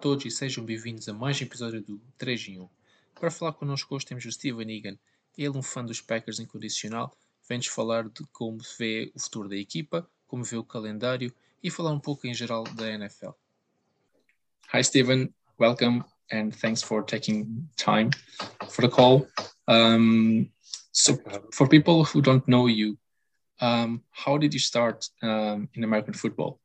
todos e sejam bem-vindos a mais um episódio do 3 em 1. Para falar connosco hoje temos o Steven Egan, ele um fã dos Packers incondicional, vem-nos falar de como vê o futuro da equipa, como vê o calendário e falar um pouco em geral da NFL. Hi Steven, welcome and thanks for taking time for the call. Um, so for people who don't know you, um, how did you start um, in American football?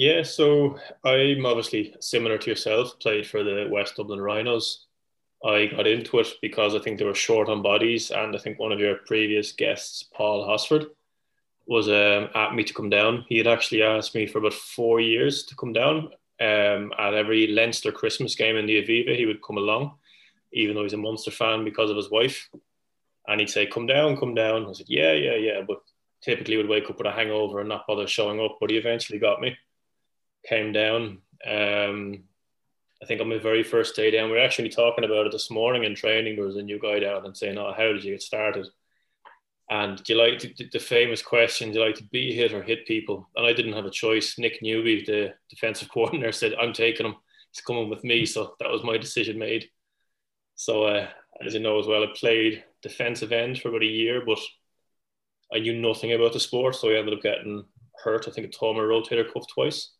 Yeah, so I'm obviously similar to yourself, played for the West Dublin Rhinos. I got into it because I think they were short on bodies, and I think one of your previous guests, Paul Hosford, was um, at me to come down. He had actually asked me for about four years to come down. Um, at every Leinster Christmas game in the Aviva, he would come along, even though he's a Munster fan because of his wife. And he'd say, "Come down, come down." I said, "Yeah, yeah, yeah," but typically would wake up with a hangover and not bother showing up. But he eventually got me came down. Um, I think on my very first day down, we were actually talking about it this morning in training. There was a new guy down and saying, "Oh, how did you get started?" And do you like to, the famous question? Do you like to be hit or hit people? And I didn't have a choice. Nick Newby, the defensive coordinator, said, "I'm taking him. He's coming with me." So that was my decision made. So uh, as you know as well, I played defensive end for about a year, but I knew nothing about the sport, so I ended up getting hurt. I think I tore my rotator cuff twice.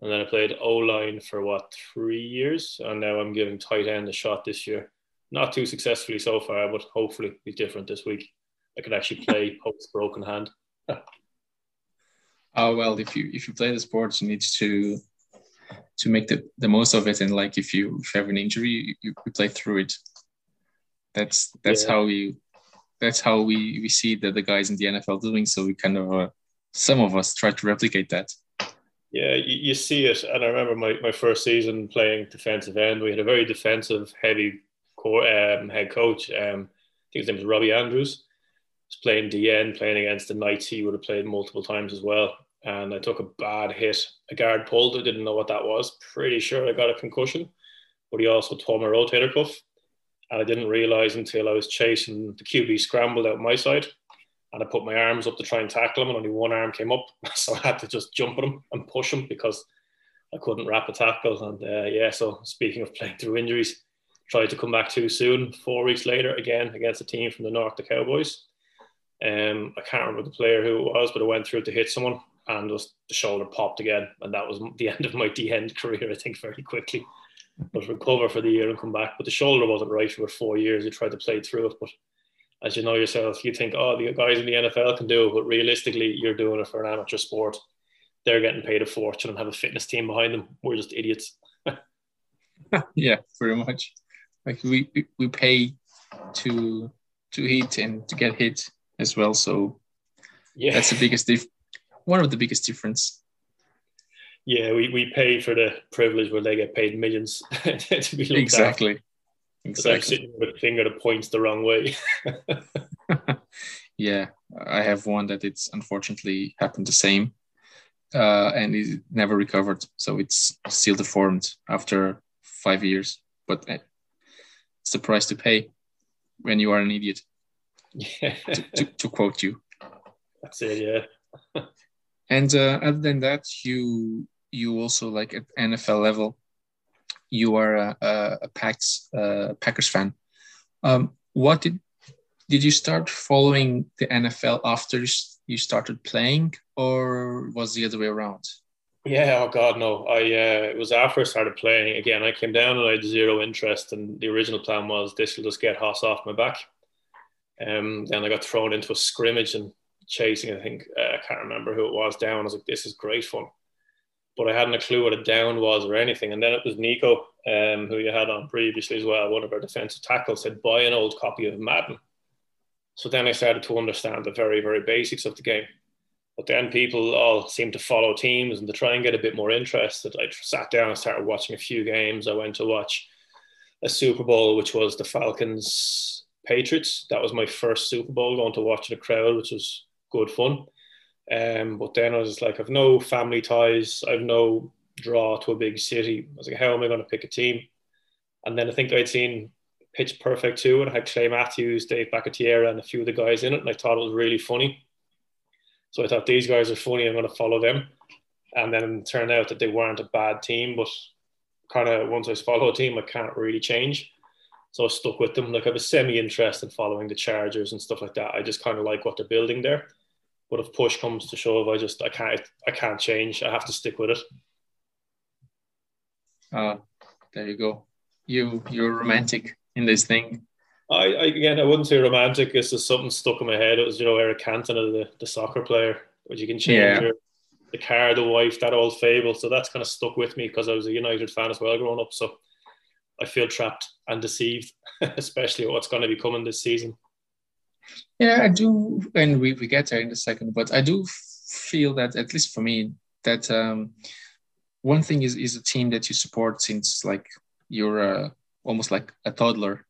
And then I played O line for what three years, and now I'm giving tight end a shot this year. Not too successfully so far, but hopefully be different this week. I could actually play post broken hand. oh well, if you if you play the sport, you need to to make the, the most of it. And like if you, if you have an injury, you, you play through it. That's that's yeah. how we that's how we we see that the guys in the NFL doing. So we kind of uh, some of us try to replicate that. Yeah, you, you, see it. And I remember my, my first season playing defensive end. We had a very defensive, heavy core, um, head coach. Um, I think his name was Robbie Andrews. He was playing DN, playing against the Knights. He would have played multiple times as well. And I took a bad hit. A guard pulled. I didn't know what that was. Pretty sure I got a concussion. But he also tore my rotator cuff. And I didn't realize until I was chasing the QB scrambled out my side and I put my arms up to try and tackle him, and only one arm came up, so I had to just jump at him and push him because I couldn't wrap a tackle. And uh, yeah, so speaking of playing through injuries, tried to come back too soon. Four weeks later, again against a team from the North, the Cowboys. Um, I can't remember the player who it was, but I went through to hit someone, and just the shoulder popped again, and that was the end of my D end career. I think very quickly, but recover for the year and come back. But the shoulder wasn't right for four years. I tried to play through it, but as you know yourself, you think, oh, the guys in the NFL can do it, but realistically, you're doing it for an amateur sport. They're getting paid a fortune and have a fitness team behind them. We're just idiots. yeah, very much. Like we we pay to to hit and to get hit as well. So yeah, that's the biggest dif- one of the biggest difference. Yeah, we, we pay for the privilege where they get paid millions to be exactly. After. Exactly. Sitting with a finger that points the wrong way. yeah, I have one that it's unfortunately happened the same, uh, and it never recovered. So it's still deformed after five years. But uh, it's the price to pay when you are an idiot. Yeah. to, to, to quote you. That's it. Yeah. and uh, other than that, you you also like at NFL level you are a, a, Pax, uh, Packers fan. Um, what did did you start following the NFL after you started playing, or was the other way around? Yeah, oh God, no. I uh, it was after I started playing again. I came down and I had zero interest, and the original plan was this will just get Hoss off my back. Um, then I got thrown into a scrimmage and chasing. I think uh, I can't remember who it was down. I was like, this is great fun but I hadn't a clue what a down was or anything. And then it was Nico, um, who you had on previously as well, one of our defensive tackles, said, buy an old copy of Madden. So then I started to understand the very, very basics of the game. But then people all seemed to follow teams and to try and get a bit more interested. I sat down and started watching a few games. I went to watch a Super Bowl, which was the Falcons Patriots. That was my first Super Bowl going to watch the crowd, which was good fun. Um, but then I was like, I've no family ties, I've no draw to a big city. I was like, how am I going to pick a team? And then I think I'd seen Pitch Perfect too, and I had Clay Matthews, Dave Bakhtiari, and a few of the guys in it, and I thought it was really funny. So I thought these guys are funny. I'm going to follow them. and then it turned out that they weren't a bad team, but kind of once I follow a team, I can't really change. So I stuck with them. Like I was semi interested in following the Chargers and stuff like that. I just kind of like what they're building there. But if push comes to shove, I just I can't I can't change. I have to stick with it. Uh, there you go. You you're romantic in this thing. I, I again I wouldn't say romantic. It's just something stuck in my head. It was you know Eric Cantona, the, the soccer player, which you can change yeah. your, the car, the wife, that old fable. So that's kind of stuck with me because I was a United fan as well growing up. So I feel trapped and deceived, especially what's going to be coming this season. Yeah, I do, and we, we get there in a second, but I do feel that, at least for me, that um, one thing is, is a team that you support since like you're uh, almost like a toddler.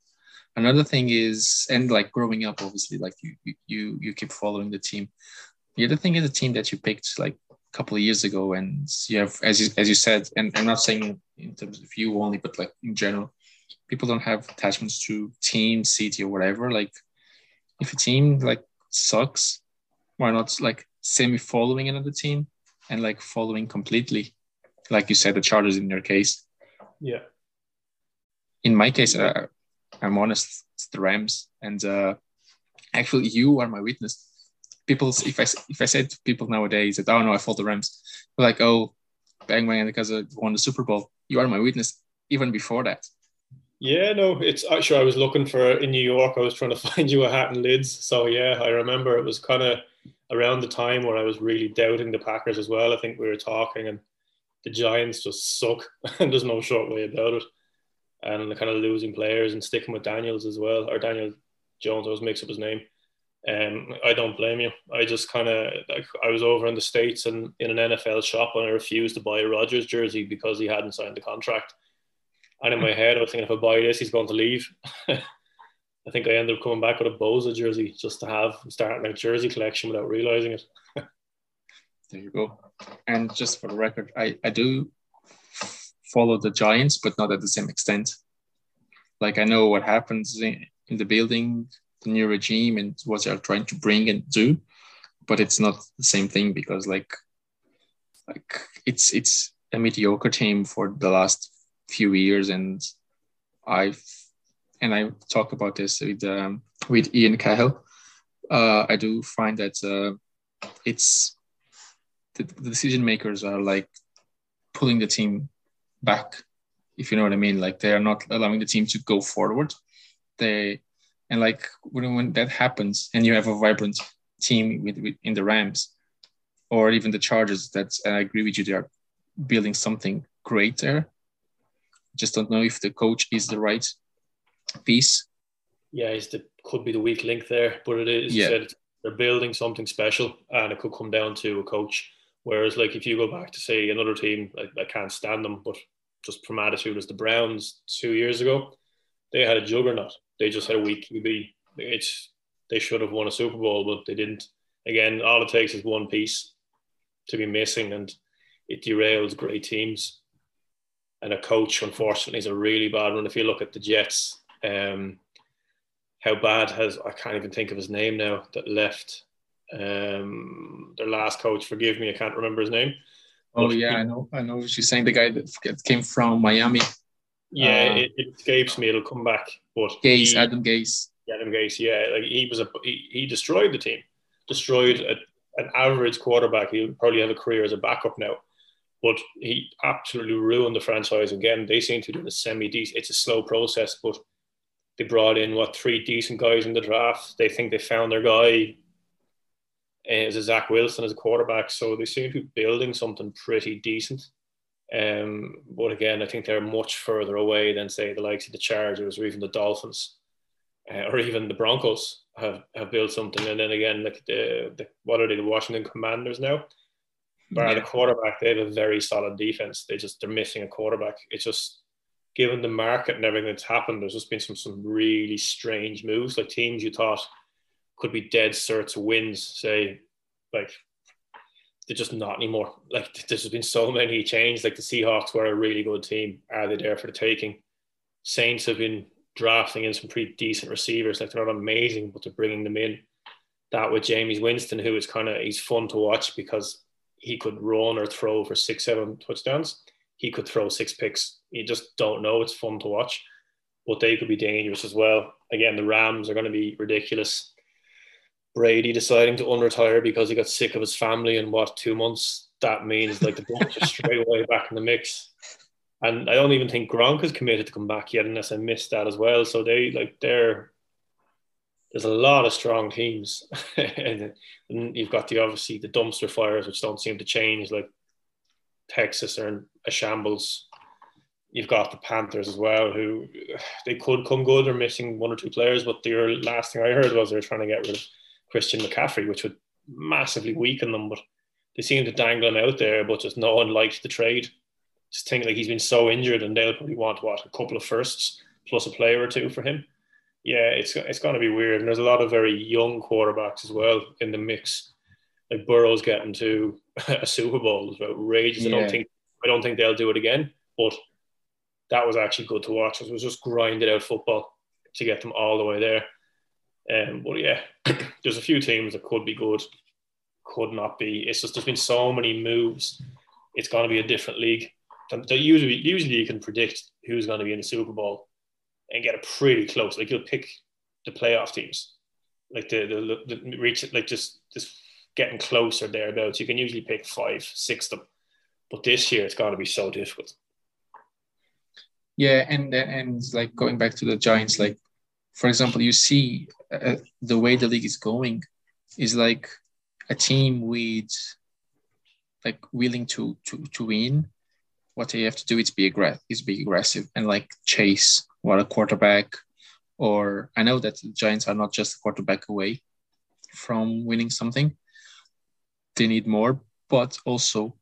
Another thing is, and like growing up, obviously, like you, you, you keep following the team. The other thing is a team that you picked like a couple of years ago, and you have, as you, as you said, and I'm not saying in terms of you only, but like in general, people don't have attachments to team, city, or whatever. Like if a team like sucks, why not like semi following another team and like following completely, like you said, the Chargers in your case. Yeah. In my case, uh, I'm honest, it's the Rams, and uh, actually, you are my witness. People, if I if I said to people nowadays that oh no, I follow the Rams, like oh, bang bang because I won the Super Bowl. You are my witness. Even before that, yeah, no, it's actually I was looking for in New York. I was trying to find you a hat and lids. So yeah, I remember it was kind of around the time where I was really doubting the Packers as well. I think we were talking, and the Giants just suck, and there's no short way about it. And the kind of losing players and sticking with Daniels as well, or Daniel Jones. I was mixed up his name. Um, I don't blame you. I just kind of like I was over in the states and in an NFL shop, and I refused to buy a Rodgers jersey because he hadn't signed the contract and in my head, I was thinking if I buy this, he's going to leave. I think I ended up coming back with a Bosa jersey just to have starting a jersey collection without realizing it. there you go. And just for the record, I, I do follow the Giants, but not at the same extent. Like I know what happens in, in the building, the new regime, and what they're trying to bring and do, but it's not the same thing because like like it's it's a mediocre team for the last few years, and I've and I talk about this with um, with Ian Cahill. Uh, I do find that uh, it's the, the decision makers are like pulling the team back, if you know what I mean. Like they are not allowing the team to go forward. They and like when, when that happens, and you have a vibrant team with, with in the Rams, or even the Chargers. That's and I agree with you. They are building something great there just don't know if the coach is the right piece. Yeah, he's the could be the weak link there, but it is. Yeah. Said, they're building something special, and it could come down to a coach. Whereas, like if you go back to say another team, I, I can't stand them, but just from attitude as the Browns two years ago, they had a juggernaut. They just had a weak QB. It's they should have won a Super Bowl, but they didn't. Again, all it takes is one piece to be missing, and it derails great teams and a coach, unfortunately, is a really bad one. If you look at the Jets, um, how bad has I can't even think of his name now that left. Um, their last coach, forgive me, I can't remember his name. Oh yeah, I know, I know. She's saying the guy that came from Miami. Yeah, uh, it, it, escapes me. It'll come back. But Gase, he, Adam Gase. Adam Gase, yeah, like he was a he, he destroyed the team, destroyed a, an average quarterback. He'll probably have a career as a backup now but he absolutely ruined the franchise again. They seem to do the semi decent. It's a slow process, but they brought in what three decent guys in the draft. They think they found their guy. Is a Zach Wilson as a quarterback, so they seem to be building something pretty decent. Um, but again, I think they're much further away than say the likes of the Chargers or even the Dolphins, uh, or even the Broncos have, have built something. And then again, like the, the what are they, the Washington Commanders now? Bar yeah. the quarterback, they have a very solid defense. They just they're missing a quarterback. It's just given the market and everything that's happened, there's just been some some really strange moves. Like teams you thought could be dead certs wins, say like they're just not anymore. Like there's been so many changes. Like the Seahawks were a really good team. Are they there for the taking? Saints have been drafting in some pretty decent receivers. Like they're not amazing, but they're bringing them in. That with Jameis Winston, who is kind of he's fun to watch because he could run or throw for six, seven touchdowns. He could throw six picks. You just don't know. It's fun to watch, but they could be dangerous as well. Again, the Rams are going to be ridiculous. Brady deciding to unretire because he got sick of his family in what two months. That means like the Bucs are straight away back in the mix. And I don't even think Gronk is committed to come back yet, unless I missed that as well. So they like they're there's a lot of strong teams, and, you've got the obviously the dumpster fires which don't seem to change. Like Texas are in a shambles. You've got the Panthers as well, who they could come good. They're missing one or two players, but the last thing I heard was they're trying to get rid of Christian McCaffrey, which would massively weaken them. But they seem to dangle him out there, but just no one likes the trade. Just think like he's been so injured, and they'll probably want what a couple of firsts plus a player or two for him yeah, it's it's going to be weird. And there's a lot of very young quarterbacks as well in the mix. Like Burrow's getting to a Super Bowl is outrageous. Yeah. I don't think I don't think they'll do it again, but that was actually good to watch. It was just grinded out football to get them all the way there. Um, but yeah, there's a few teams that could be good, could not be. It's just there's been so many moves. It's going to be a different league. Usually, usually you can predict who's going to be in the Super Bowl and get it pretty close. Like you'll pick the playoff teams, like the the, the reach like just just getting closer thereabouts. You can usually pick five, six of them, but this year it's going to be so difficult. Yeah, and and like going back to the Giants, like for example, you see uh, the way the league is going is like a team with like willing to to to win. What they have to do is be aggressive, is be aggressive and like chase what a quarterback or I know that the Giants are not just a quarterback away from winning something. They need more, but also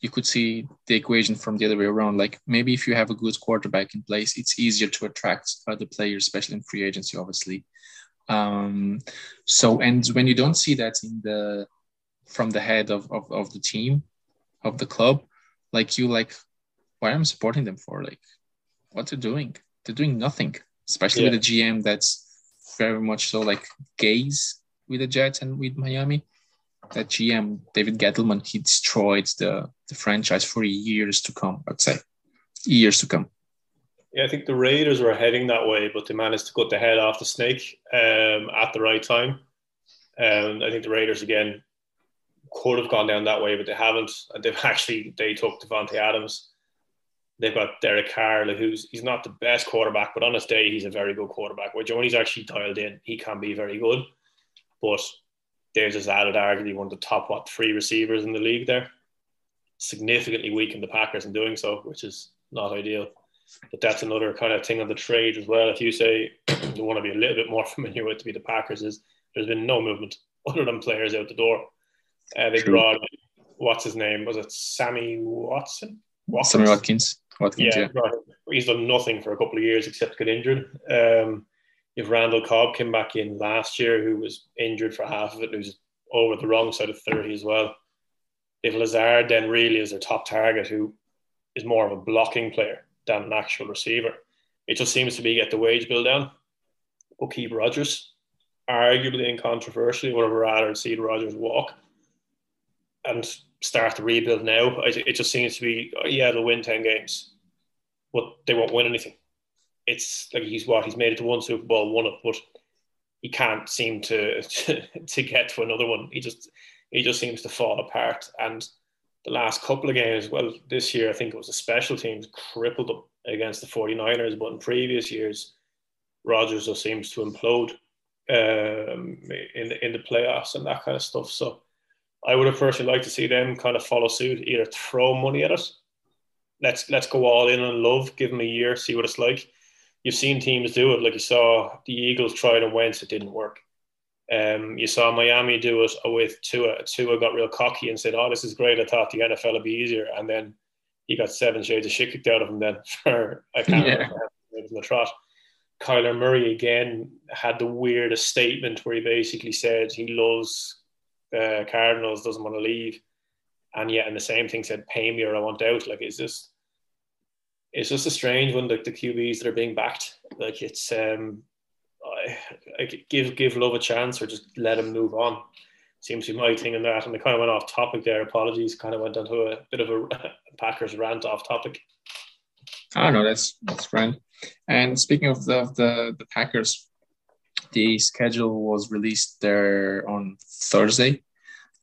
you could see the equation from the other way around. Like maybe if you have a good quarterback in place, it's easier to attract other players, especially in free agency, obviously. Um, so and when you don't see that in the from the head of, of, of the team, of the club, like you like, why am I supporting them for? Like, what they're doing? They're doing nothing, especially yeah. with a GM that's very much so like Gase with the Jets and with Miami. That GM David Gettleman he destroyed the the franchise for years to come. I'd say years to come. Yeah, I think the Raiders were heading that way, but they managed to cut the head off the snake um, at the right time. And um, I think the Raiders again could have gone down that way, but they haven't. And they've actually they took Davante Adams They've got Derek Carr, who's he's not the best quarterback, but on his day he's a very good quarterback. Which when he's actually dialed in, he can be very good. But they've just added arguably one of the top what three receivers in the league there. Significantly weakened the Packers in doing so, which is not ideal. But that's another kind of thing on the trade as well. If you say you want to be a little bit more familiar with to be the Packers, is there's been no movement other than players out the door. Uh, they True. brought what's his name? Was it Sammy Watson? Watkins? Sammy Watkins. Watkins, yeah, yeah. he's done nothing for a couple of years except get injured. Um, if Randall Cobb came back in last year, who was injured for half of it, who's over the wrong side of 30 as well. If Lazard then really is their top target, who is more of a blocking player than an actual receiver, it just seems to be get the wage bill down. But keep Rodgers, arguably and controversially, would have rather see Rodgers walk and start the rebuild now. It just seems to be, yeah, they'll win 10 games, but they won't win anything. It's like he's what? He's made it to one Super Bowl, won it, but he can't seem to, to, get to another one. He just he just seems to fall apart. And the last couple of games, well, this year I think it was the special teams crippled them against the 49ers, but in previous years, Rodgers just seems to implode um, in the in the playoffs and that kind of stuff. So I would have personally liked to see them kind of follow suit, either throw money at it. Let's let's go all in on love, give him a year, see what it's like. You've seen teams do it, like you saw the Eagles tried and Wentz, it didn't work. Um, you saw Miami do it with Tua. Tua got real cocky and said, "Oh, this is great. I thought the NFL would be easier," and then he got seven shades of shit kicked out of him. Then for I can't yeah. remember in the trot. Kyler Murray again had the weirdest statement where he basically said he loves uh, Cardinals doesn't want to leave, and yet in the same thing said pay me or I want out. Like, is this? It's just a strange one. Like the QBs that are being backed, like it's um, I, I give give love a chance or just let him move on. seems to be my thing in that. And I kind of went off topic there. Apologies. Kind of went onto a bit of a Packers rant off topic. I don't know. That's that's fine. And speaking of the the, the Packers, the schedule was released there on Thursday.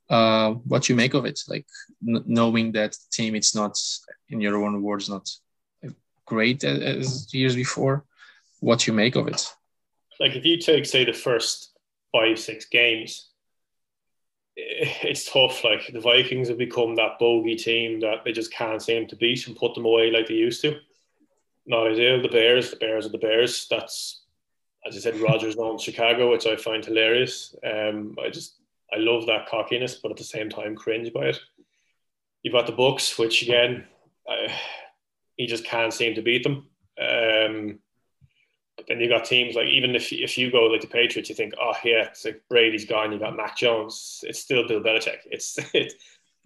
Uh, what you make of it? Like n- knowing that team, it's not in your own words, not great as, years before. What you make of it? Like if you take say the first five six games, it's tough. Like the Vikings have become that bogey team that they just can't seem to beat and put them away like they used to. Not ideal. The Bears, the Bears are the Bears. That's as I said, Rodgers on Chicago, which I find hilarious. Um, I just I love that cockiness, but at the same time cringe by it. You've got the Bucs, which again, he just can't seem to beat them. Um, but then you got teams like even if if you go like the Patriots, you think, oh yeah, it's like Brady's gone. You got Mac Jones. It's still Bill Belichick. It's it.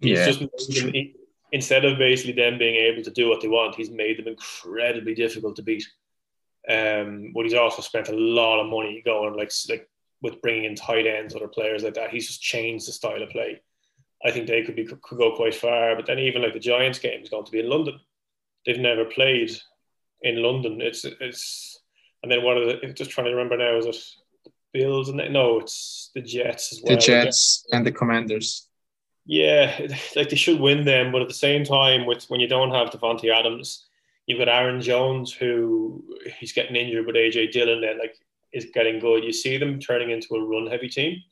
Yeah. just them, he, instead of basically them being able to do what they want, he's made them incredibly difficult to beat. Um, but he's also spent a lot of money going like like with bringing in tight ends, other players like that. He's just changed the style of play. I think they could be could go quite far. But then even like the Giants game is going to be in London. They've never played in London. It's it's and then what are the, just trying to remember now, is it the Bills? And no, it's the Jets as well. The Jets and the Commanders. Yeah, like they should win them, but at the same time, with when you don't have Davante Adams, you've got Aaron Jones who he's getting injured, but AJ Dillon then like is getting good. You see them turning into a run heavy team.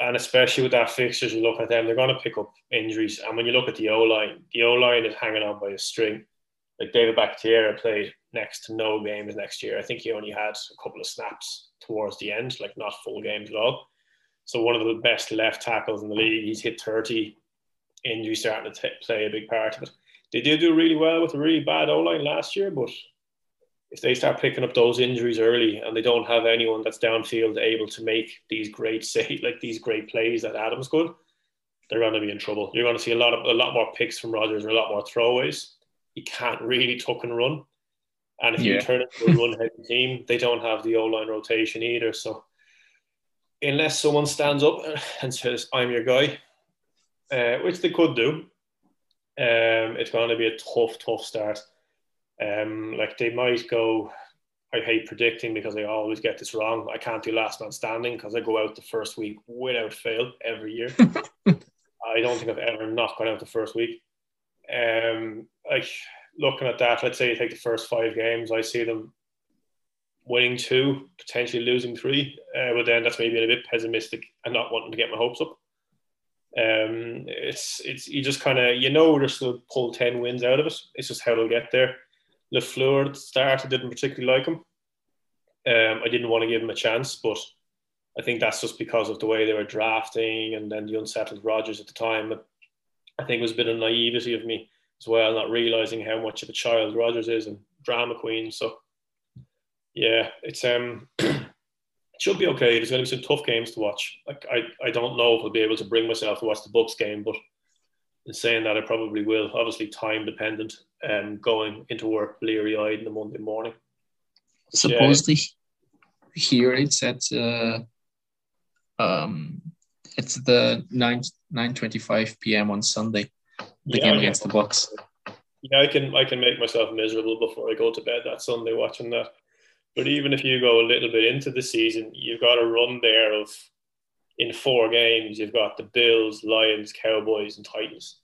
And especially with that fixtures, you look at them, they're going to pick up injuries. And when you look at the O line, the O line is hanging on by a string. Like David Bakhtiari played next to no games next year. I think he only had a couple of snaps towards the end, like not full games at all. So one of the best left tackles in the league. He's hit 30. Injury starting to t- play a big part of it. They did do really well with a really bad O line last year, but if they start picking up those injuries early and they don't have anyone that's downfield able to make these great say like these great plays that Adams could, they're going to be in trouble. You're going to see a lot of a lot more picks from Rodgers and a lot more throwaways. He can't really tuck and run. And if yeah. you turn into a run heavy team, they don't have the O line rotation either. So unless someone stands up and says, I'm your guy, uh, which they could do, um, it's going to be a tough, tough start. Um, like they might go, I hate predicting because I always get this wrong. I can't do last man standing because I go out the first week without fail every year. I don't think I've ever not gone out the first week. Um, like looking at that, let's say you take the first five games, I see them winning two, potentially losing three. Uh, but then that's maybe a bit pessimistic and not wanting to get my hopes up. Um, it's it's you just kind of you know they're still pull ten wins out of it. It's just how they'll get there. Lafleur started didn't particularly like him. Um, I didn't want to give him a chance, but I think that's just because of the way they were drafting and then the unsettled Rodgers at the time. I think it was a bit of naivety of me as well, not realizing how much of a child Rodgers is and drama queen. So yeah, it's um it should be okay. There's going to be some tough games to watch. Like I, I don't know if I'll be able to bring myself to watch the Bucs game, but in saying that, I probably will. Obviously, time dependent. Um, going into work bleary eyed in the Monday morning. Supposedly, yeah. here it's at uh, um, it's the nine nine twenty five p.m. on Sunday the yeah, game against the Bucs. Yeah, I can I can make myself miserable before I go to bed that Sunday watching that. But even if you go a little bit into the season, you've got a run there of in four games, you've got the Bills, Lions, Cowboys, and Titans.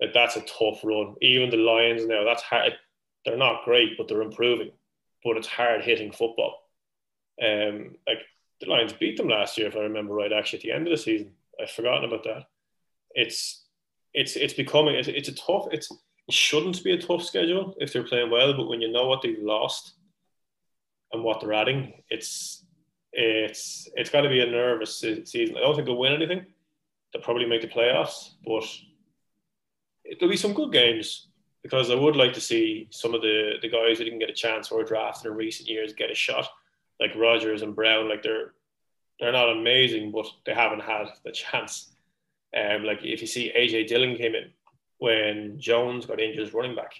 Like that's a tough run. Even the Lions now, that's hard. They're not great, but they're improving. But it's hard hitting football. Um, like the Lions beat them last year, if I remember right. Actually, at the end of the season, I've forgotten about that. It's it's it's becoming it's, it's a tough it's it shouldn't be a tough schedule if they're playing well, but when you know what they've lost and what they're adding, it's it's it's got to be a nervous season. I don't think they'll win anything. They'll probably make the playoffs, but there'll be some good games because I would like to see some of the the guys who didn't get a chance or drafted in recent years get a shot, like Rodgers and Brown. Like they're they're not amazing, but they haven't had the chance. Um, like if you see AJ Dillon came in when Jones got injured as running back,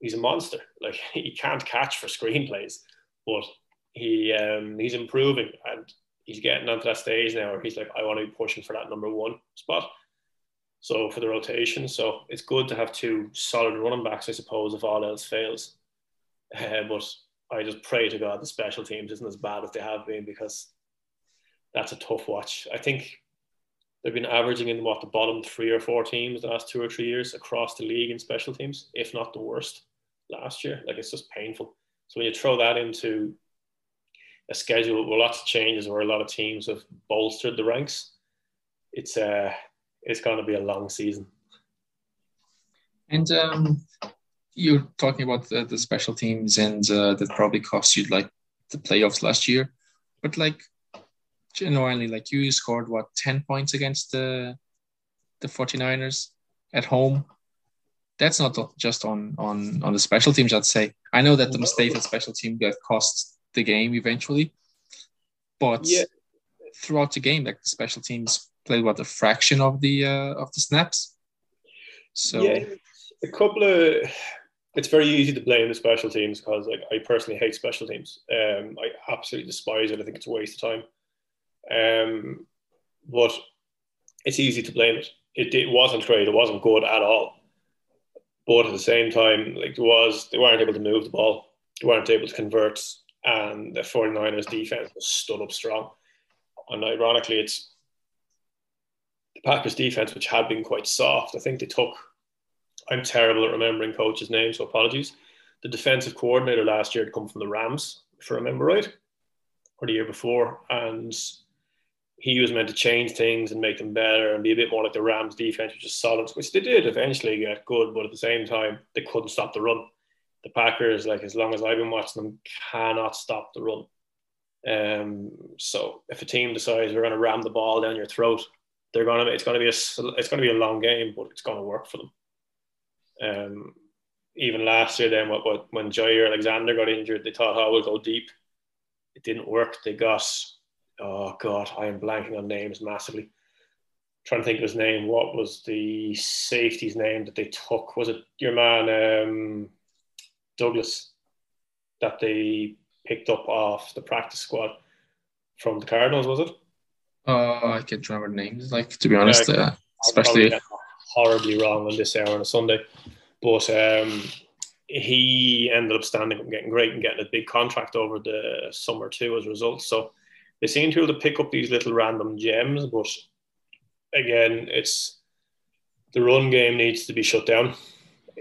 he's a monster. Like he can't catch for screenplays, but he um, he's improving and he's getting onto that stage now where he's like, I want to be pushing for that number one spot. So for the rotation, so it's good to have two solid running backs, I suppose, if all else fails. Uh, but I just pray to God the special teams isn't as bad as they have been because that's a tough watch. I think they've been averaging in what the bottom three or four teams the last two or three years across the league in special teams, if not the worst last year. Like it's just painful. So when you throw that into a schedule with lots of changes where a lot of teams have bolstered the ranks, it's uh it's going to be a long season. And um, you're talking about the, the special teams, and uh, that probably cost you like the playoffs last year. But like genuinely, like you scored what ten points against the the 49ers at home. That's not just on on on the special teams. I'd say I know that the mistake of special team that cost the game eventually, but yeah. throughout the game, like the special teams played what a fraction of the uh, of the snaps. So yeah, a couple of it's very easy to blame the special teams because like I personally hate special teams. Um, I absolutely despise it. I think it's a waste of time. Um, but it's easy to blame it. It, it wasn't great. It wasn't good at all. But at the same time, like it was, they weren't able to move the ball. They weren't able to convert, and the 49ers defense was stood up strong. And ironically, it's the Packers defense, which had been quite soft. I think they took I'm terrible at remembering coaches' names, so apologies. The defensive coordinator last year had come from the Rams, if I remember right, or the year before, and he was meant to change things and make them better and be a bit more like the Rams defense, which is solid, which they did eventually get good, but at the same time, they couldn't stop the run. The Packers, like as long as I've been watching them, cannot stop the run. Um, so if a team decides we're going to ram the ball down your throat, they're going to. It's going to be a. It's going to be a long game, but it's going to work for them. Um, even last year, then what, what when Jaire Alexander got injured, they thought, "Oh, we'll go deep." It didn't work. They got, oh god, I am blanking on names massively. Trying to think of his name. What was the safety's name that they took? Was it your man um, Douglas that they picked up off the practice squad from the Cardinals? Was it? Uh, I can't remember names. Like to be honest, yeah, uh, especially horribly wrong on this hour on a Sunday. But um, he ended up standing up and getting great and getting a big contract over the summer too as a result. So they seem to be able to pick up these little random gems, but again, it's the run game needs to be shut down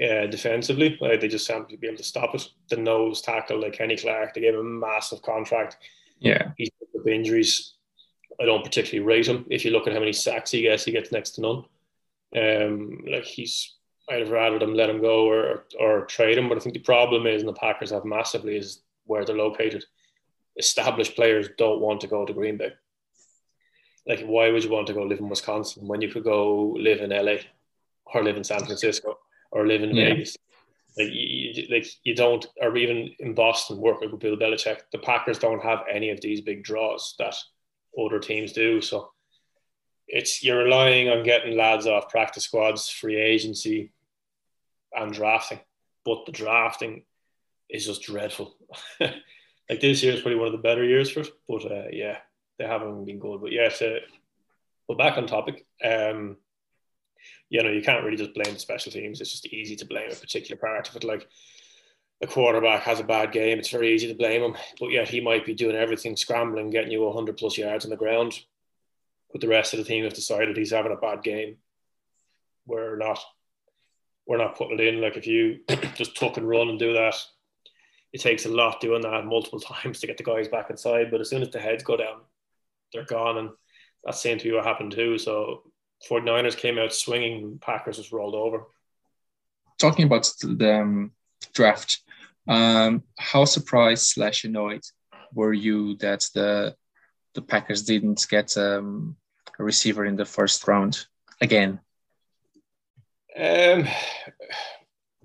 uh, defensively. Like they just have to be able to stop it. The nose tackle, like Kenny Clark, they gave him a massive contract. Yeah, he's up injuries. I don't particularly rate him. If you look at how many sacks he gets, he gets next to none. Um, like he's, I'd have rather them let him go or or trade him. But I think the problem is, and the Packers have massively, is where they're located. Established players don't want to go to Green Bay. Like, why would you want to go live in Wisconsin when you could go live in LA or live in San Francisco or live in yeah. Vegas? Like you, like you don't, or even in Boston, work with Bill Belichick. The Packers don't have any of these big draws that other teams do. So it's you're relying on getting lads off practice squads, free agency, and drafting. But the drafting is just dreadful. like this year is probably one of the better years for it. But uh, yeah, they haven't been good. But yeah, to but back on topic, um, you know, you can't really just blame the special teams. It's just easy to blame a particular part of it. Like a quarterback has a bad game, it's very easy to blame him. But yet he might be doing everything, scrambling, getting you 100 plus yards on the ground but the rest of the team have decided he's having a bad game. We're not we're not putting it in. Like if you just tuck and run and do that, it takes a lot doing that multiple times to get the guys back inside. But as soon as the heads go down, they're gone. And that seemed to be what happened too. So 49ers came out swinging, Packers just rolled over. Talking about the um, draft, um, how surprised slash annoyed were you that the the Packers didn't get um, a receiver in the first round again? Um,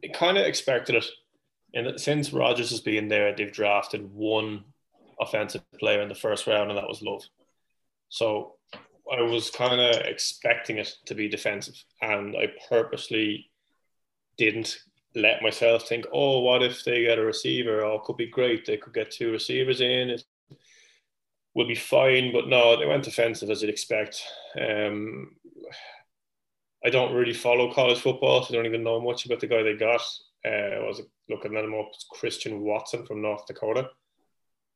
I kind of expected it. And since Rodgers has been there, they've drafted one offensive player in the first round, and that was Love. So I was kind of expecting it to be defensive, and I purposely didn't let myself think, oh, what if they get a receiver? Oh, could be great. They could get two receivers in. It will be fine. But no, they went defensive as you'd expect. Um, I don't really follow college football, so I don't even know much about the guy they got. Uh, I was looking at him up. It's Christian Watson from North Dakota.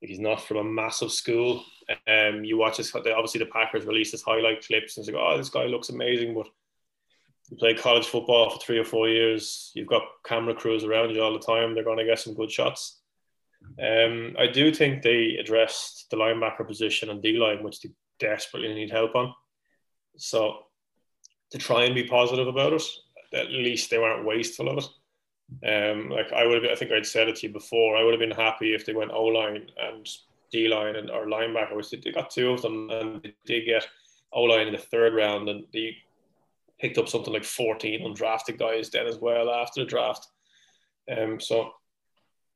He's not from a massive school. Um, you watch this, obviously the Packers release his highlight clips and it's like, oh, this guy looks amazing. But you play college football for three or four years, you've got camera crews around you all the time. They're going to get some good shots. Um, I do think they addressed the linebacker position and D line, which they desperately need help on. So to try and be positive about it, at least they weren't wasteful of it. Um, like I would I think I'd said it to you before. I would have been happy if they went O line and D line and or linebacker, which they, got two of them, and they did get O line in the third round, and they picked up something like 14 undrafted guys then as well after the draft. Um, so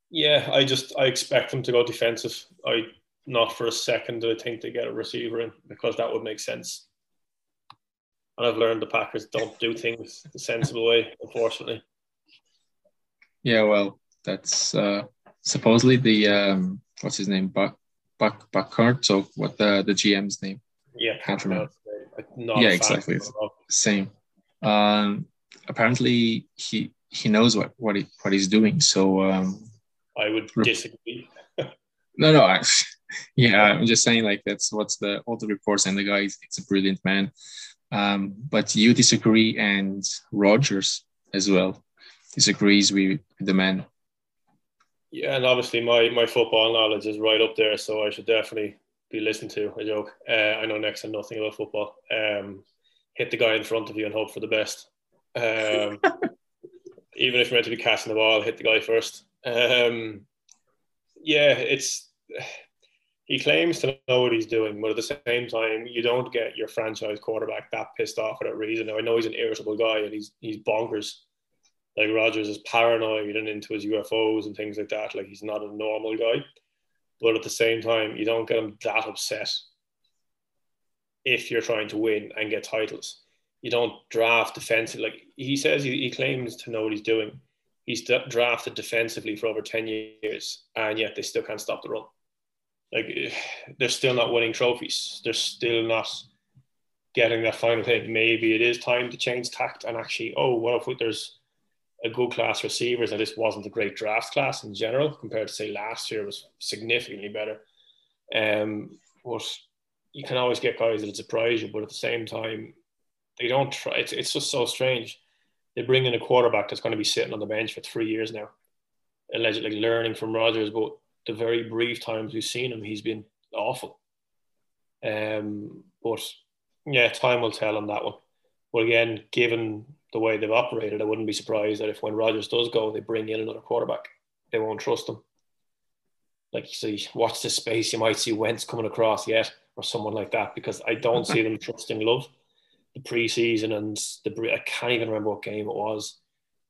yeah, I just I expect them to go defensive. I not for a second do I think they get a receiver in because that would make sense. And I've learned the Packers don't do things the sensible way, unfortunately. Yeah, well, that's uh, supposedly the um, what's his name, Buck Buck Buckhart. So what the the GM's name? Yeah, can't remember. Yeah, exactly. Same. Um, apparently he he knows what what he what he's doing. So um, I would disagree. no, no, I, yeah, I'm just saying like that's what's the all the reports and the guy. It's a brilliant man. Um, but you disagree, and Rodgers as well disagrees with the man. Yeah, and obviously my my football knowledge is right up there, so I should definitely be listened to. A joke. Uh, I know next to nothing about football. Um, hit the guy in front of you and hope for the best. Um, even if you're meant to be catching the ball, hit the guy first. Um, yeah, it's he claims to know what he's doing, but at the same time, you don't get your franchise quarterback that pissed off for that reason. Now, I know he's an irritable guy and he's he's bonkers, like Rodgers is paranoid and into his UFOs and things like that. Like he's not a normal guy. But at the same time, you don't get him that upset if you're trying to win and get titles. You don't draft defensive. Like he says, he, he claims to know what he's doing. He's d- drafted defensively for over 10 years, and yet they still can't stop the run. Like they're still not winning trophies. They're still not getting that final hit. Maybe it is time to change tact and actually, oh, what if there's a good class receivers, and this wasn't a great draft class in general compared to say last year was significantly better. Um, but you can always get guys that surprise you, but at the same time, they don't try. It's, it's just so strange. They bring in a quarterback that's going to be sitting on the bench for three years now, allegedly learning from Rodgers. But the very brief times we've seen him, he's been awful. Um, but yeah, time will tell on that one. But again, given the way they've operated, I wouldn't be surprised that if when Rodgers does go, they bring in another quarterback. They won't trust him. Like you see, watch this space. You might see Wentz coming across yet, or someone like that, because I don't see them trusting Love. The preseason and the I can't even remember what game it was.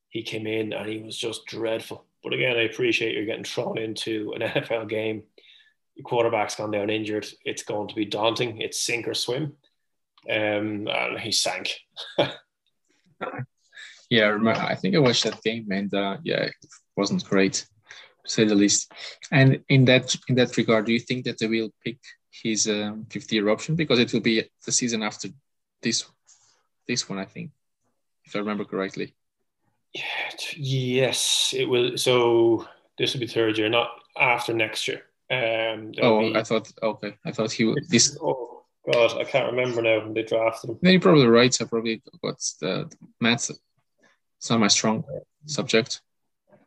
He came in and he was just dreadful. But again, I appreciate you're getting thrown into an NFL game. Your quarterback's gone down injured. It's going to be daunting. It's sink or swim. Um, and he sank. yeah, I, remember, I think I watched that game, and uh, yeah, it wasn't great, to say the least. And in that in that regard, do you think that they will pick his um, fifth year option because it will be the season after this this one? I think, if I remember correctly. Yes, it will. So this will be third year, not after next year. Um, oh, be, I thought okay. I thought he would this. Oh, God, I can't remember now when they drafted him. No, you're probably right. I probably got the maths. It's not my strong subject.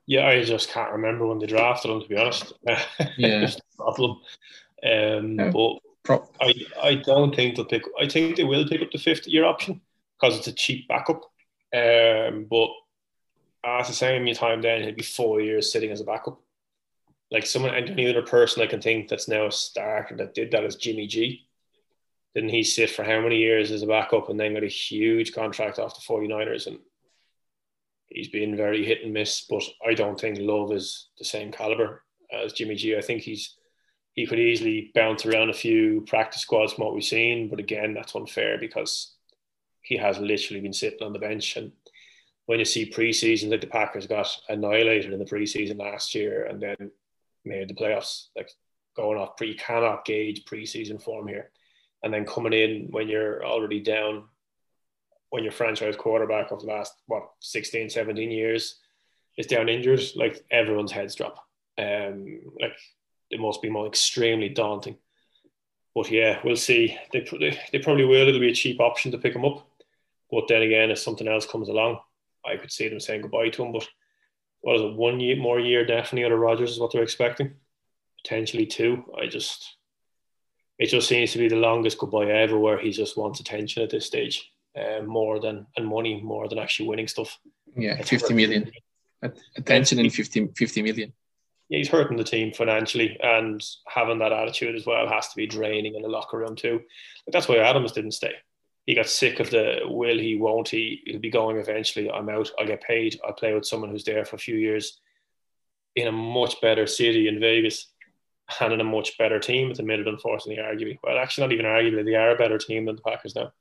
Yeah, I just can't remember when they drafted him. To be honest, yeah, problem. Um, but Pro- I I don't think they'll pick. I think they will pick up the fifth year option because it's a cheap backup. Um, but at the same time, then he'd be four years sitting as a backup. Like someone, and any other person I can think that's now a starter that did that is Jimmy G didn't he sit for how many years as a backup and then got a huge contract off the 49ers and he's been very hit and miss but I don't think Love is the same caliber as Jimmy G I think he's he could easily bounce around a few practice squads from what we've seen but again that's unfair because he has literally been sitting on the bench and when you see preseason like the Packers got annihilated in the preseason last year and then made the playoffs like going off pre cannot gauge preseason form here. And then coming in when you're already down, when your franchise quarterback of the last what 16, 17 years is down injured, like everyone's heads drop. Um, like it must be more extremely daunting. But yeah, we'll see. They, they, they probably will. It'll be a cheap option to pick him up. But then again, if something else comes along, I could see them saying goodbye to him. But what is it? One year more year definitely out of Rodgers is what they're expecting. Potentially two. I just it just seems to be the longest goodbye ever where he just wants attention at this stage. Uh, more than and money more than actually winning stuff. Yeah, 50 million. Attention in 50, 50 million. Yeah, he's hurting the team financially and having that attitude as well has to be draining in the locker room too. But that's why Adams didn't stay he got sick of the will he, won't he, he'll be going eventually. I'm out, I'll get paid, I'll play with someone who's there for a few years in a much better city in Vegas and in a much better team at the minute, unfortunately, arguably. Well, actually, not even arguably, they are a better team than the Packers now.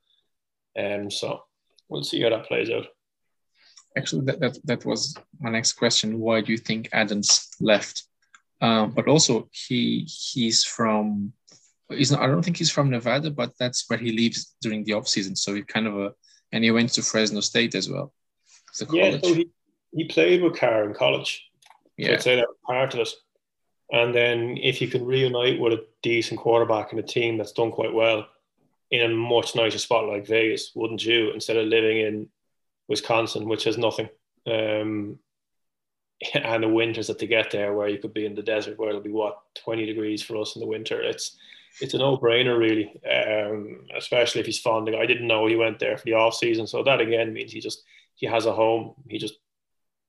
Um, so we'll see how that plays out. Actually, that, that, that was my next question. Why do you think Adams left? Um, but also, he he's from he's not, I don't think he's from Nevada, but that's where he lives during the off season. So he kind of a, and he went to Fresno State as well. Yeah, so he, he played with Carr in college. Yeah, so I'd say that part of it. And then if you can reunite with a decent quarterback and a team that's done quite well in a much nicer spot like Vegas, wouldn't you? Instead of living in Wisconsin, which has nothing. Um, and the winters that they get there where you could be in the desert where it'll be what 20 degrees for us in the winter it's it's a no-brainer really um, especially if he's fond of. i didn't know he went there for the off season so that again means he just he has a home he just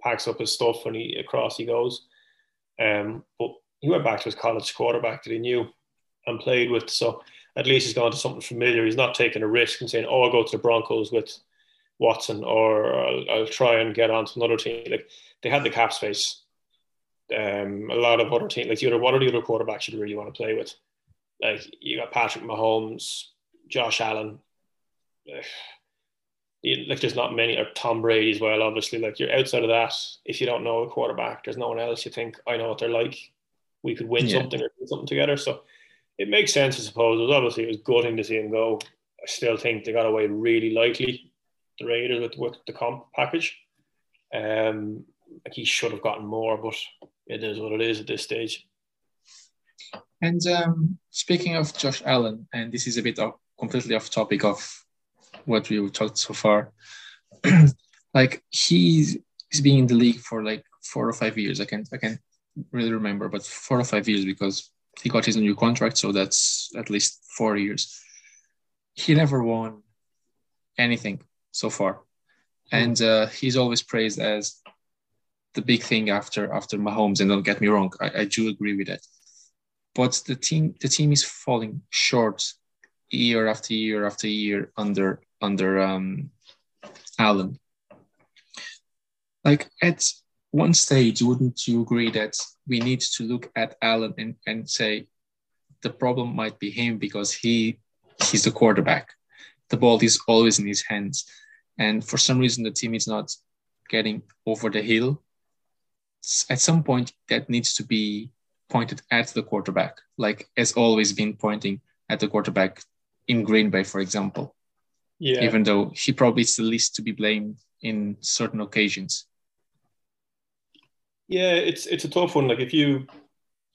packs up his stuff and he across he goes um, but he went back to his college quarterback that he knew and played with so at least he's gone to something familiar he's not taking a risk and saying oh i'll go to the broncos with watson or i'll, I'll try and get onto another team like they had the cap space um, a lot of other teams, like the other, what are the other quarterbacks you really want to play with? Like you got Patrick Mahomes, Josh Allen. Like there's not many, or Tom Brady as well. Obviously, like you're outside of that. If you don't know a quarterback, there's no one else. You think I know what they're like. We could win yeah. something or do something together. So it makes sense, I suppose. It was obviously it was gutting to see him go. I still think they got away really lightly, the Raiders with, with the comp package. Um, like he should have gotten more, but it is what it is at this stage. And um, speaking of Josh Allen, and this is a bit of completely off topic of what we've talked so far. like he's he's been in the league for like four or five years. I can't I can't really remember, but four or five years because he got his new contract, so that's at least four years. He never won anything so far, and uh, he's always praised as the big thing after after Mahomes. And don't get me wrong, I, I do agree with that but the team the team is falling short year after year after year under under um, Allen. Like at one stage, wouldn't you agree that we need to look at Allen and, and say the problem might be him because he he's the quarterback. The ball is always in his hands. And for some reason the team is not getting over the hill. At some point that needs to be pointed at the quarterback, like has always been pointing at the quarterback in Green Bay, for example. Yeah. Even though he probably is the least to be blamed in certain occasions. Yeah, it's it's a tough one. Like if you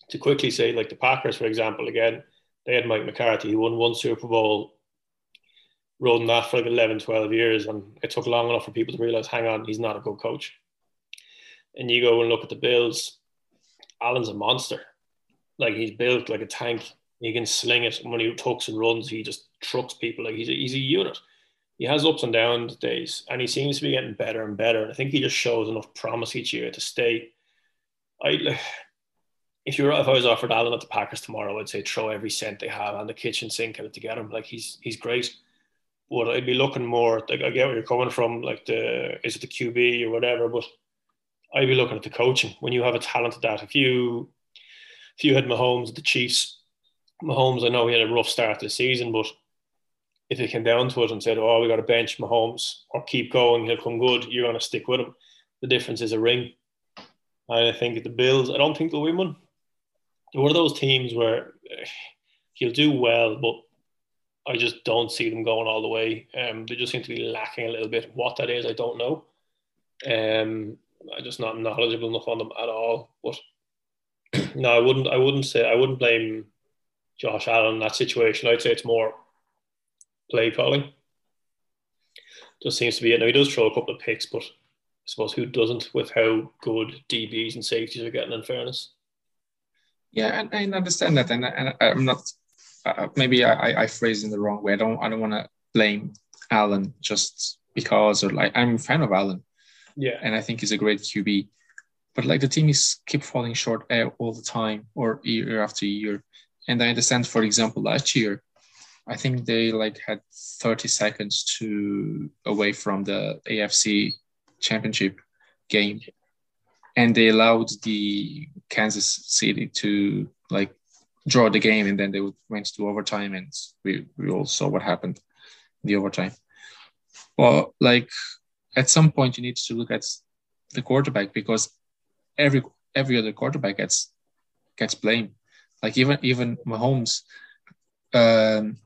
to quickly say, like the Packers, for example, again, they had Mike McCarthy, he won one Super Bowl, rode that for like 11, 12 years, and it took long enough for people to realize, hang on, he's not a good coach. And you go and look at the Bills, Allen's a monster. Like he's built like a tank. He can sling it. When he tucks and runs, he just trucks people. Like he's a, he's a unit. He has ups and downs days, and he seems to be getting better and better. I think he just shows enough promise each year to stay. I if you if I was offered Allen at the Packers tomorrow, I'd say throw every cent they have on the kitchen sink at it to get him. Like he's he's great. But I'd be looking more like I get where you're coming from, like the is it the QB or whatever, but I'd be looking at the coaching. When you have a talent at that, if you if you had Mahomes, at the Chiefs, Mahomes, I know he had a rough start to the season, but if it came down to it and said, "Oh, we got to bench Mahomes or keep going, he'll come good," you're going to stick with him. The difference is a ring. And I think the Bills, I don't think they'll win one. They're one of those teams where he'll do well, but I just don't see them going all the way. Um, they just seem to be lacking a little bit. What that is, I don't know. Um, I'm just not knowledgeable enough on them at all. But no, I wouldn't. I wouldn't say. I wouldn't blame Josh Allen in that situation. I'd say it's more play calling. Just seems to be it. Now he does throw a couple of picks, but suppose who doesn't with how good DBs and safeties are getting. In fairness. Yeah, and I understand that, and, and I'm not. Uh, maybe I, I phrased in the wrong way. I don't. I don't want to blame Allen just because, or like I'm a fan of Allen. Yeah, and I think he's a great QB, but like the team is keep falling short all the time or year after year. And I understand, for example, last year, I think they like had 30 seconds to away from the AFC championship game. And they allowed the Kansas City to like draw the game and then they went to overtime and we, we all saw what happened in the overtime. Well, like at some point you need to look at the quarterback because every every other quarterback gets gets blamed. Like even even Mahomes um,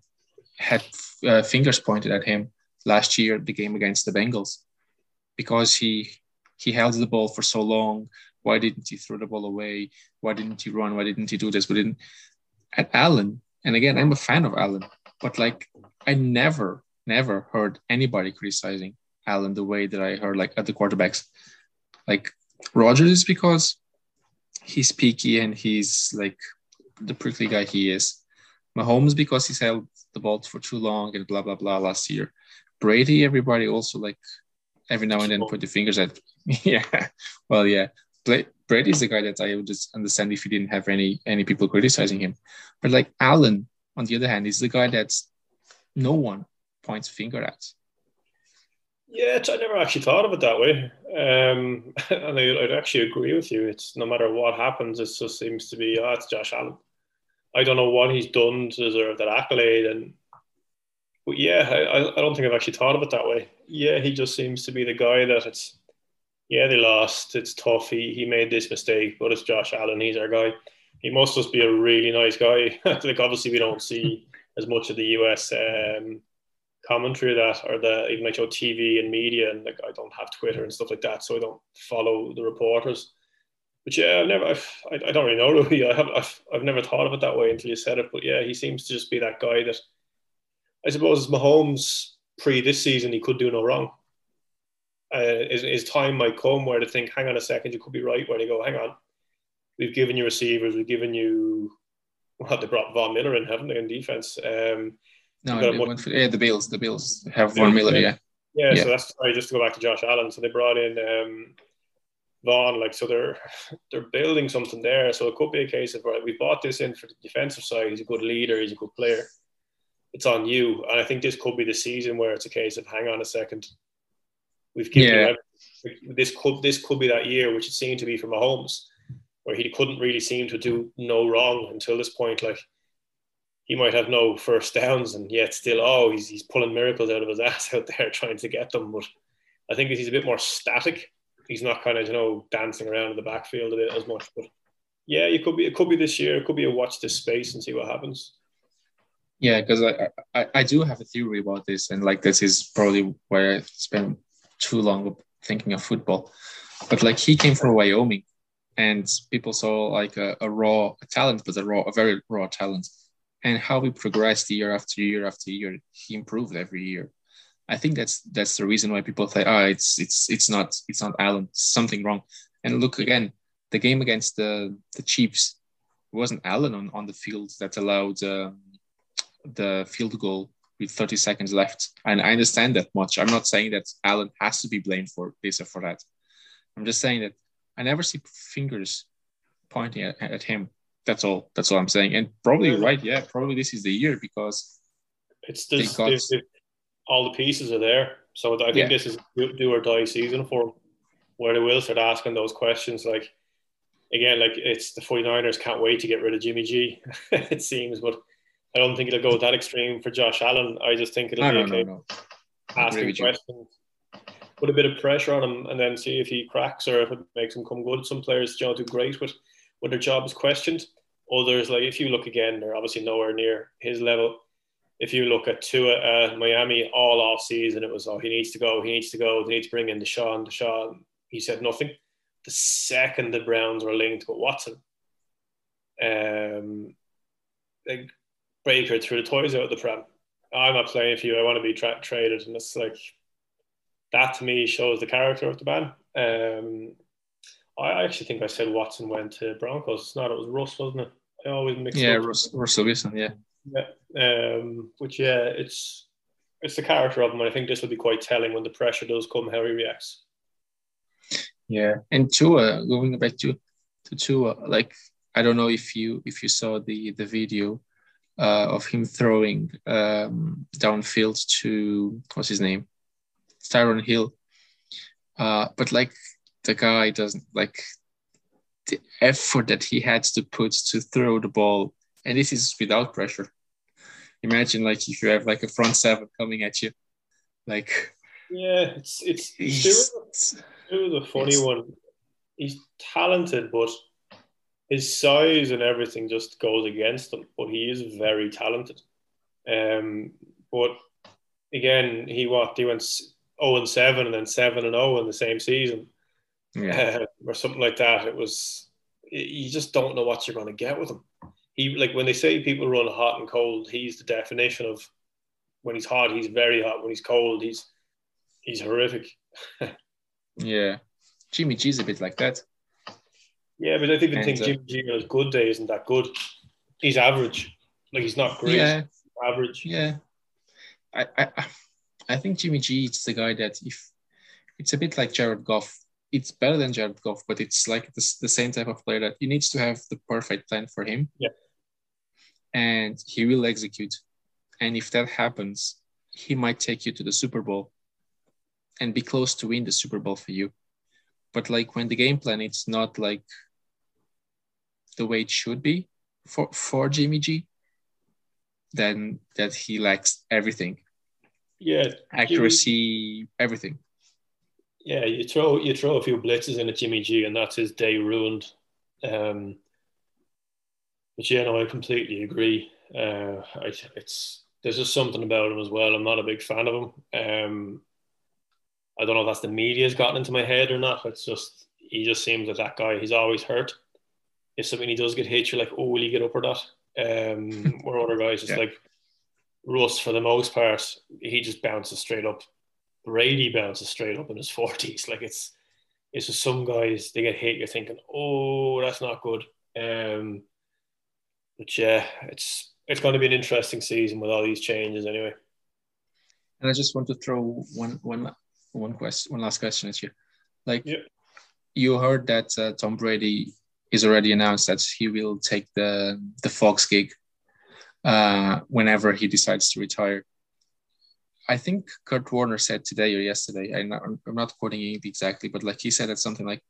had uh, fingers pointed at him last year, the game against the Bengals, because he he held the ball for so long. Why didn't he throw the ball away? Why didn't he run? Why didn't he do this? But didn't at Allen, and again, I'm a fan of Allen, but like I never, never heard anybody criticizing Allen the way that I heard like at the quarterbacks. Like Rodgers is because he's peaky and he's like the prickly guy he is. Mahomes because he's held the ball for too long and blah blah blah last year. Brady, everybody also like every now and then put the fingers at. yeah, well, yeah. Brady is the guy that I would just understand if he didn't have any any people criticizing him. But like Allen, on the other hand, is the guy that's no one points a finger at. Yeah, I never actually thought of it that way, um, and I, would actually agree with you. It's no matter what happens, it just seems to be, oh, it's Josh Allen. I don't know what he's done to deserve that accolade, and but yeah, I, I don't think I've actually thought of it that way. Yeah, he just seems to be the guy that it's. Yeah, they lost. It's tough. He he made this mistake, but it's Josh Allen. He's our guy. He must just be a really nice guy. like obviously we don't see as much of the US um, commentary that or the even like your TV and media and like I don't have Twitter and stuff like that, so I don't follow the reporters. But yeah, I've never, I've, I, I don't really know Louis. I have, I've, I've never thought of it that way until you said it. But yeah, he seems to just be that guy that I suppose as Mahomes pre this season, he could do no wrong. Uh, his, his time might come where they think, hang on a second, you could be right. Where they go, hang on, we've given you receivers, we've given you, well, they brought Von Miller in, haven't they, in defense? Um, no, they went for, yeah, the Bills. The Bills have Von Miller, yeah. yeah. Yeah, so that's sorry, just to go back to Josh Allen. So they brought in um, Von, like so they're they're building something there. So it could be a case of right, we bought this in for the defensive side. He's a good leader. He's a good player. It's on you, and I think this could be the season where it's a case of hang on a second. We've given yeah. this could this could be that year, which it seemed to be for Mahomes, where he couldn't really seem to do no wrong until this point. Like he might have no first downs and yet still, oh, he's, he's pulling miracles out of his ass out there trying to get them. But I think he's a bit more static. He's not kind of, you know, dancing around in the backfield a bit as much. But yeah, it could be, it could be this year. It could be a watch this space and see what happens. Yeah, because I, I, I do have a theory about this. And like, this is probably where I spent too long thinking of football. But like, he came from Wyoming and people saw like a, a raw talent, but a raw, a very raw talent and how he progressed year after year after year. He improved every year. I think that's that's the reason why people say, "Ah, oh, it's it's it's not it's not Allen. Something wrong." And look again, the game against the the Chiefs wasn't Allen on, on the field that allowed um, the field goal with 30 seconds left. And I understand that much. I'm not saying that Allen has to be blamed for this or for that. I'm just saying that I never see fingers pointing at, at him. That's all. That's all I'm saying. And probably yeah. right. Yeah, probably this is the year because it's this, got... this, this all the pieces are there. So I think yeah. this is do or die season for where they will start asking those questions. Like again, like it's the 49ers can't wait to get rid of Jimmy G. it seems, but I don't think it'll go that extreme for Josh Allen. I just think it'll no, be no, okay no, asking questions, put a bit of pressure on him, and then see if he cracks or if it makes him come good. Some players, know, do great with when their job is questioned others, like if you look again, they're obviously nowhere near his level. If you look at Tua uh, Miami all off season, it was oh he needs to go, he needs to go, they need to bring in Deshaun, Deshaun. He said nothing. The second the Browns were linked with Watson, um, like Baker threw the toys out of the pram. I'm not playing for you. I want to be tra- traded, and it's like that to me shows the character of the man. Um, I actually think I said Watson went to Broncos. It's not. It was Russ, wasn't it? I always mix. Yeah, Russ, Russell Wilson. Yeah. Yeah. Um, which yeah, it's it's the character of him. And I think this will be quite telling when the pressure does come, how he reacts. Yeah, and Tua, going back to to Tua, like I don't know if you if you saw the the video uh, of him throwing um, downfield to what's his name, Tyron Hill. Uh, but like the guy doesn't like the effort that he had to put to throw the ball, and this is without pressure. Imagine like if you have like a front seven coming at you, like yeah, it's it's it was a funny one. He's talented, but his size and everything just goes against him. But he is very talented. Um, but again, he what he went zero and seven and then seven and zero in the same season yeah. uh, or something like that. It was you just don't know what you're going to get with him. He like when they say people run hot and cold, he's the definition of when he's hot, he's very hot. When he's cold, he's he's horrific. yeah, Jimmy G's a bit like that. Yeah, but I even and, think uh, Jimmy G on his good day isn't that good. He's average. Like he's not great. Yeah, average. Yeah, I I I think Jimmy G is the guy that if it's a bit like Jared Goff it's better than Jared Goff, but it's like the, the same type of player that he needs to have the perfect plan for him. Yeah. And he will execute. And if that happens, he might take you to the Super Bowl and be close to win the Super Bowl for you. But like when the game plan, it's not like the way it should be for, for Jimmy G, then that he lacks everything. Yeah. Accuracy, Jimmy, everything. Yeah, you throw you throw a few blitzes in at Jimmy G, and that's his day ruined. Um, but yeah, no, I completely agree. Uh, I, it's there's just something about him as well. I'm not a big fan of him. Um, I don't know if that's the media's gotten into my head or not. It's just he just seems like that guy. He's always hurt. If something he does get hit, you're like, oh, will he get up or not? Um, where other guys just yeah. like Russ, for the most part, he just bounces straight up. Brady bounces straight up in his forties. Like it's it's just some guys they get hit. You're thinking, oh, that's not good. Um, but yeah, it's it's going to be an interesting season with all these changes anyway. And I just want to throw one one one question, one last question at you. Like, yep. you heard that uh, Tom Brady is already announced that he will take the the Fox gig uh, whenever he decides to retire. I think Kurt Warner said today or yesterday, I'm not, I'm not quoting it exactly, but like he said it's something like,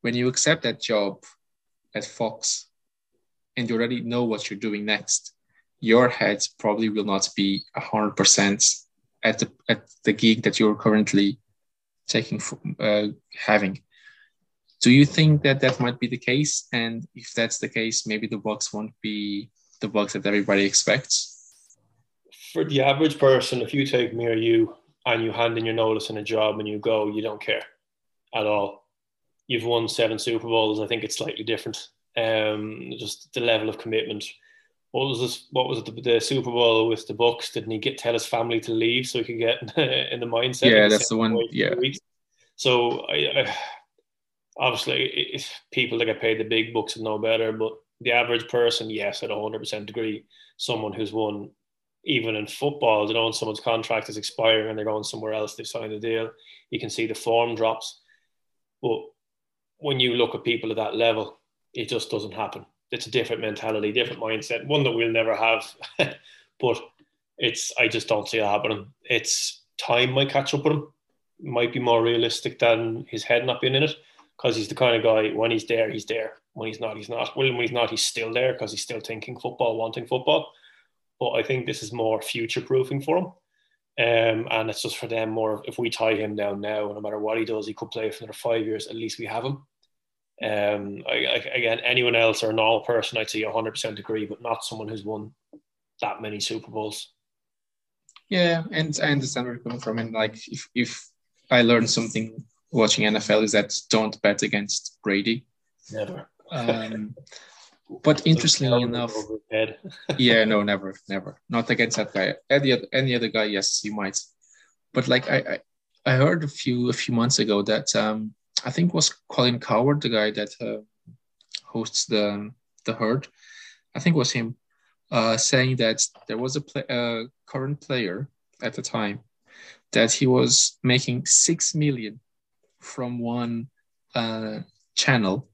when you accept that job at Fox and you already know what you're doing next, your head probably will not be 100% at the, at the gig that you're currently taking, uh, having. Do you think that that might be the case? And if that's the case, maybe the Bucs won't be the Bucs that everybody expects? for the average person, if you take me or you and you hand in your notice in a job and you go, you don't care at all. You've won seven Super Bowls. I think it's slightly different. Um, just the level of commitment. What was this? What was it? The, the Super Bowl with the Bucs? Didn't he get tell his family to leave so he could get in the mindset? Yeah, that's the one. Yeah. So I, I obviously if people that get paid the big bucks know better, but the average person, yes, I'd 100% agree. Someone who's won even in football, they know, someone's contract is expiring and they're going somewhere else, they've signed a deal, you can see the form drops. But when you look at people at that level, it just doesn't happen. It's a different mentality, different mindset, one that we'll never have. but it's I just don't see it happening. It's time might catch up with him. Might be more realistic than his head not being in it. Because he's the kind of guy when he's there, he's there. When he's not, he's not. Well, when he's not, he's still there because he's still thinking football, wanting football but I think this is more future proofing for him. Um, and it's just for them more if we tie him down now, no matter what he does, he could play for another five years. At least we have him. Um, I, I, again, anyone else or a normal person, I'd say 100% agree, but not someone who's won that many Super Bowls. Yeah, and I understand where you're coming from. And like, if, if I learned something watching NFL is that don't bet against Brady. Never. Um, but interestingly enough, yeah, no, never, never, not against that guy. Any other, any other guy, yes, you might. But like I, I, I heard a few a few months ago that um, I think was Colin Cowherd, the guy that uh, hosts the the herd. I think was him uh, saying that there was a play, uh, current player at the time that he was making six million from one uh, channel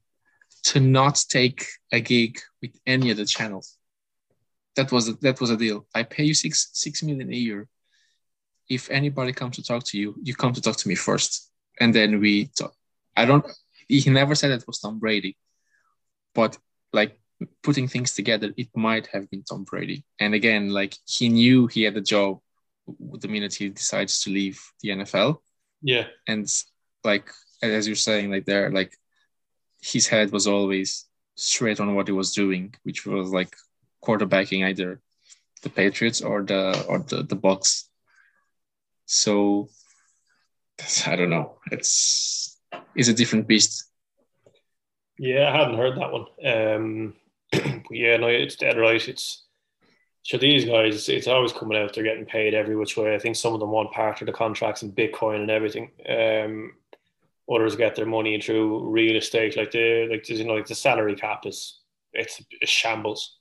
to not take a gig with any other the channels. That was a, that was a deal. I pay you six six million a year. If anybody comes to talk to you, you come to talk to me first, and then we talk. I don't. He never said it was Tom Brady, but like putting things together, it might have been Tom Brady. And again, like he knew he had a job the minute he decides to leave the NFL. Yeah. And like as you're saying, like there, like his head was always straight on what he was doing, which was like quarterbacking either the Patriots or the or the, the Bucs. So I don't know. It's it's a different beast. Yeah, I hadn't heard that one. Um, yeah, no, it's dead right. It's so these guys, it's always coming out. They're getting paid every which way. I think some of them want part of the contracts in Bitcoin and everything. Um, others get their money through real estate, like the like you know like the salary cap is it's a shambles.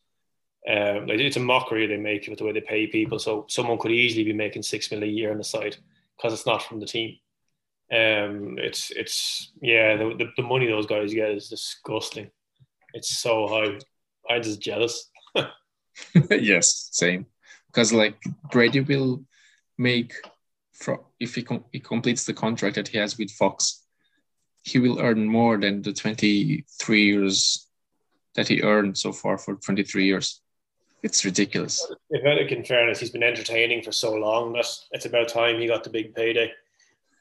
Um, like it's a mockery they make with the way they pay people. So someone could easily be making six million a year on the side because it's not from the team. Um, it's it's yeah, the, the, the money those guys get is disgusting. It's so high. I'm just jealous. yes, same. Because like Brady will make if he, com- he completes the contract that he has with Fox, he will earn more than the 23 years that he earned so far for 23 years. It's ridiculous. If Alec, in fairness, he's been entertaining for so long that it's about time he got the big payday.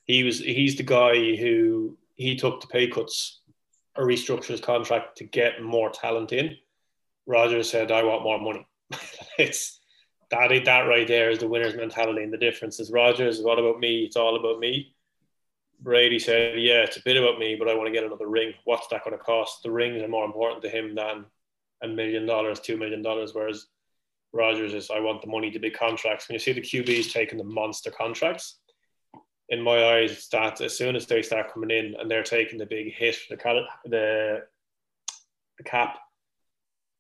He was he's the guy who he took the pay cuts or restructured his contract to get more talent in. Rodgers said, "I want more money." it's that that right there is the winner's mentality, and the difference is Rodgers. What about me? It's all about me. Brady said, "Yeah, it's a bit about me, but I want to get another ring. What's that going to cost? The rings are more important to him than a million dollars, two million dollars. Whereas Rodgers is, I want the money, the big contracts. When you see the QBs taking the monster contracts, in my eyes, it's that as soon as they start coming in and they're taking the big hit, the the the cap,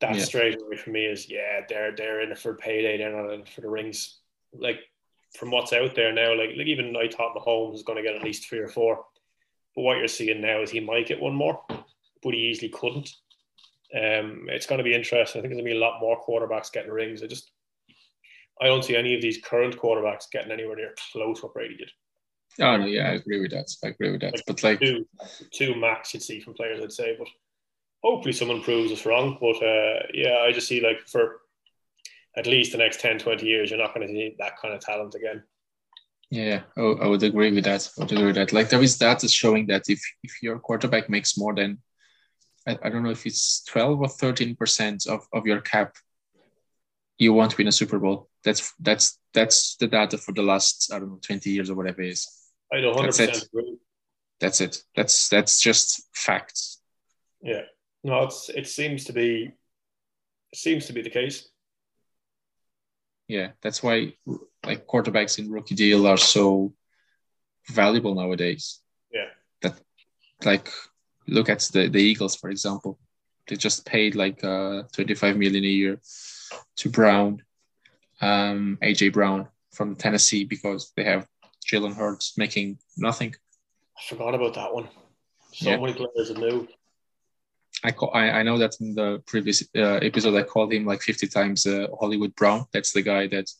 that yeah. straight away for me is yeah, they're they're in it for payday, they're not in it for the rings. Like from what's out there now, like, like even I thought Mahomes was going to get at least three or four, but what you're seeing now is he might get one more, but he easily couldn't. Um, it's going to be interesting. I think there's going to be a lot more quarterbacks getting rings. I just I don't see any of these current quarterbacks getting anywhere near close what Brady did. Oh no, yeah, I agree with that. I agree with that. Like but like two, two max you'd see from players, I'd say. But hopefully someone proves us wrong. But uh, yeah, I just see like for at least the next 10, 20 years, you're not going to see that kind of talent again. Yeah, oh, I would agree with that. I would agree with that. Like there is data showing that if if your quarterback makes more than I, I don't know if it's 12 or 13 percent of, of your cap, you won't win a Super Bowl. That's that's that's the data for the last I don't know 20 years or whatever it is. I know 100 percent agree. That's it. That's that's just facts. Yeah. No, it's it seems to be it seems to be the case. Yeah, that's why like quarterbacks in rookie deal are so valuable nowadays. Yeah. That like look at the, the Eagles, for example. They just paid like uh 25 million a year to Brown, um, AJ Brown from Tennessee because they have Jalen Hurts making nothing. I forgot about that one. So yeah. many players have moved. I, call, I, I know that in the previous uh, episode I called him like 50 times uh, Hollywood Brown. That's the guy that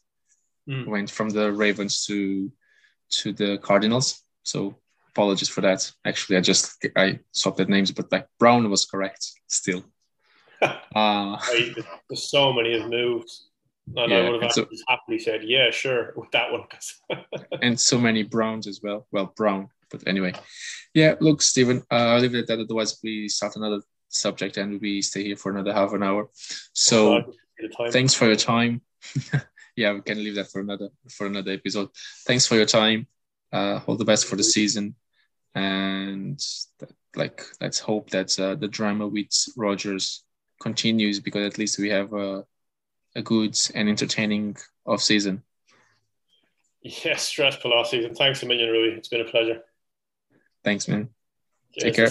mm. went from the Ravens to to the Cardinals. So apologies for that. Actually, I just I swapped the names, but like Brown was correct still. uh, There's so many have moved. And yeah, I would have so, happily said, yeah, sure, with that one. and so many Browns as well. Well, Brown But anyway, yeah. Look, Stephen, uh, I'll leave it at that. Otherwise, we start another subject and we stay here for another half an hour. So, thanks for your time. yeah, we can leave that for another for another episode. Thanks for your time. Uh, all the best for the season, and that, like let's hope that uh, the drama with Rodgers continues because at least we have a, a good and entertaining off season. Yes, stressful off season. Thanks a million, Rui. It's been a pleasure. Thanks, man. Take care.